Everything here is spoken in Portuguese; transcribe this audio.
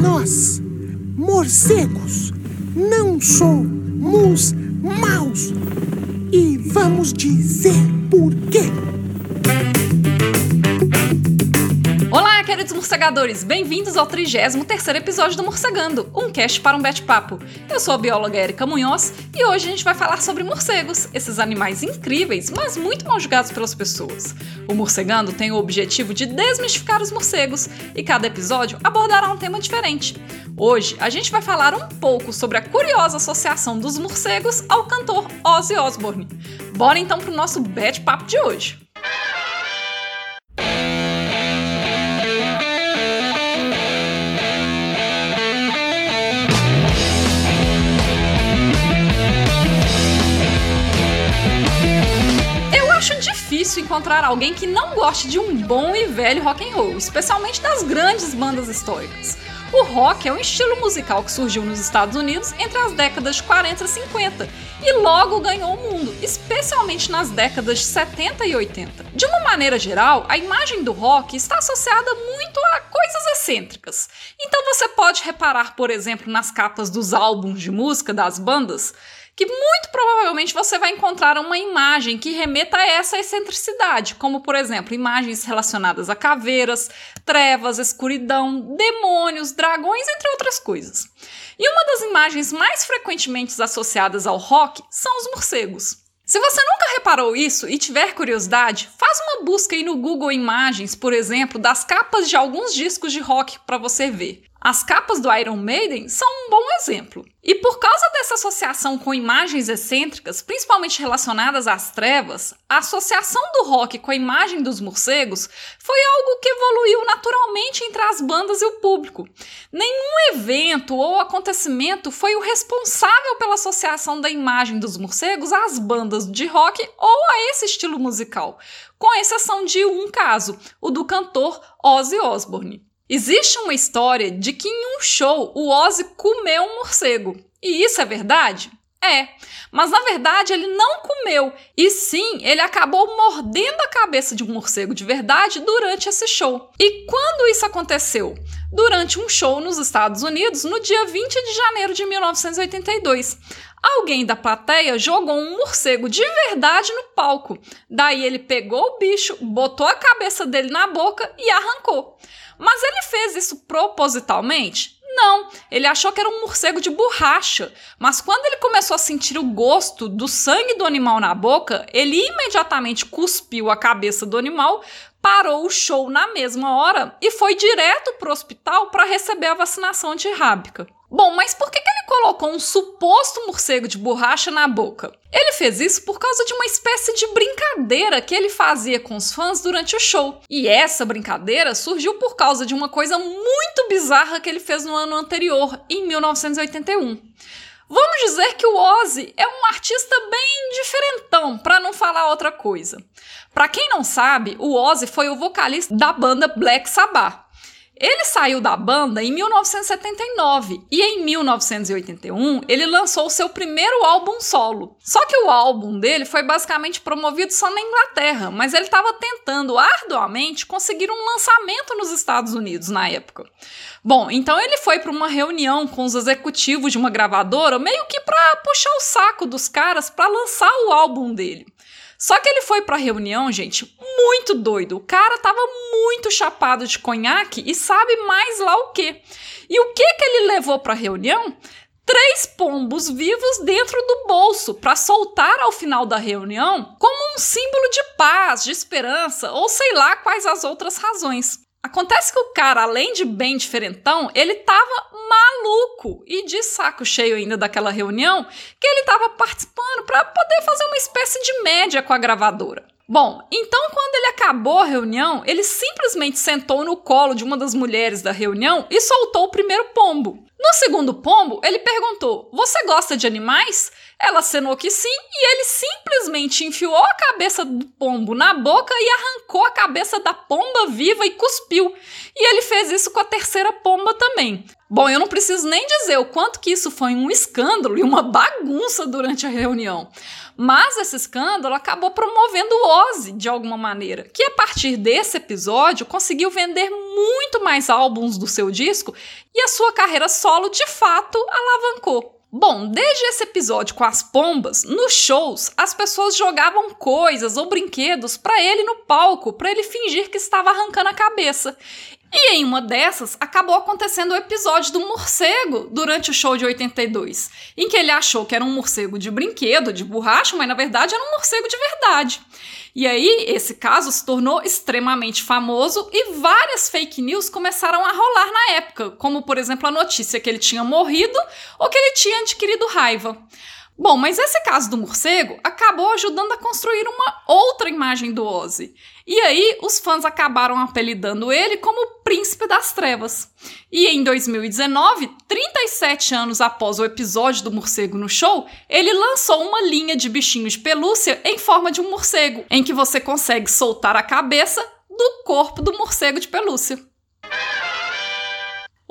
Nós, morcegos, não somos maus. E vamos dizer morcegadores! Bem-vindos ao 33 episódio do Morcegando, um cast para um bate-papo. Eu sou a bióloga Erika Munhoz e hoje a gente vai falar sobre morcegos, esses animais incríveis, mas muito mal julgados pelas pessoas. O Morcegando tem o objetivo de desmistificar os morcegos e cada episódio abordará um tema diferente. Hoje a gente vai falar um pouco sobre a curiosa associação dos morcegos ao cantor Ozzy Osbourne. Bora então pro nosso bate-papo de hoje! Difícil encontrar alguém que não goste de um bom e velho rock and roll, especialmente das grandes bandas históricas. O rock é um estilo musical que surgiu nos Estados Unidos entre as décadas de 40 e 50 e logo ganhou o mundo, especialmente nas décadas de 70 e 80. De uma maneira geral, a imagem do rock está associada muito a coisas excêntricas. Então você pode reparar, por exemplo, nas capas dos álbuns de música das bandas, que muito provavelmente você vai encontrar uma imagem que remeta a essa excentricidade, como por exemplo, imagens relacionadas a caveiras, trevas, escuridão, demônios, dragões, entre outras coisas. E uma das imagens mais frequentemente associadas ao rock são os morcegos. Se você nunca reparou isso e tiver curiosidade, faz uma busca aí no Google Imagens, por exemplo, das capas de alguns discos de rock para você ver. As capas do Iron Maiden são um bom exemplo. E por causa dessa associação com imagens excêntricas, principalmente relacionadas às trevas, a associação do rock com a imagem dos morcegos foi algo que evoluiu naturalmente entre as bandas e o público. Nenhum evento ou acontecimento foi o responsável pela associação da imagem dos morcegos às bandas de rock ou a esse estilo musical, com exceção de um caso, o do cantor Ozzy Osbourne. Existe uma história de que em um show o Ozzy comeu um morcego. E isso é verdade? É, mas na verdade ele não comeu, e sim ele acabou mordendo a cabeça de um morcego de verdade durante esse show. E quando isso aconteceu? Durante um show nos Estados Unidos no dia 20 de janeiro de 1982. Alguém da plateia jogou um morcego de verdade no palco. Daí ele pegou o bicho, botou a cabeça dele na boca e arrancou. Mas ele fez isso propositalmente? Não, ele achou que era um morcego de borracha, mas quando ele começou a sentir o gosto do sangue do animal na boca, ele imediatamente cuspiu a cabeça do animal, parou o show na mesma hora e foi direto para o hospital para receber a vacinação antirrábica. Bom, mas por que, que ele colocou um suposto morcego de borracha na boca? Ele fez isso por causa de uma espécie de brincadeira que ele fazia com os fãs durante o show. E essa brincadeira surgiu por causa de uma coisa muito bizarra que ele fez no ano anterior, em 1981. Vamos dizer que o Ozzy é um artista bem diferentão, para não falar outra coisa. Para quem não sabe, o Ozzy foi o vocalista da banda Black Sabbath. Ele saiu da banda em 1979 e em 1981 ele lançou seu primeiro álbum solo. Só que o álbum dele foi basicamente promovido só na Inglaterra, mas ele estava tentando arduamente conseguir um lançamento nos Estados Unidos na época. Bom, então ele foi para uma reunião com os executivos de uma gravadora, meio que para puxar o saco dos caras para lançar o álbum dele. Só que ele foi pra reunião, gente, muito doido. O cara tava muito chapado de conhaque e sabe mais lá o que. E o que que ele levou pra reunião? Três pombos vivos dentro do bolso para soltar ao final da reunião como um símbolo de paz, de esperança ou sei lá quais as outras razões. Acontece que o cara, além de bem diferentão, ele tava maluco e de saco cheio ainda daquela reunião que ele tava participando para poder fazer uma espécie de média com a gravadora. Bom, então quando ele acabou a reunião, ele simplesmente sentou no colo de uma das mulheres da reunião e soltou o primeiro pombo. No segundo pombo, ele perguntou: Você gosta de animais? Ela acenou que sim e ele simplesmente enfiou a cabeça do pombo na boca e arrancou a cabeça da pomba viva e cuspiu. E ele fez isso com a terceira pomba também. Bom, eu não preciso nem dizer o quanto que isso foi um escândalo e uma bagunça durante a reunião. Mas esse escândalo acabou promovendo o Ozzy de alguma maneira, que a partir desse episódio conseguiu vender muito mais álbuns do seu disco e a sua carreira solo de fato alavancou. Bom, desde esse episódio com as pombas, nos shows as pessoas jogavam coisas ou brinquedos para ele no palco, para ele fingir que estava arrancando a cabeça. E em uma dessas, acabou acontecendo o episódio do morcego durante o show de 82, em que ele achou que era um morcego de brinquedo, de borracha, mas na verdade era um morcego de verdade. E aí, esse caso se tornou extremamente famoso e várias fake news começaram a rolar na época, como por exemplo a notícia que ele tinha morrido ou que ele tinha adquirido raiva. Bom, mas esse caso do morcego acabou ajudando a construir uma outra imagem do Ozzy. E aí, os fãs acabaram apelidando ele como Príncipe das Trevas. E em 2019, 37 anos após o episódio do morcego no show, ele lançou uma linha de bichinhos de pelúcia em forma de um morcego, em que você consegue soltar a cabeça do corpo do morcego de pelúcia.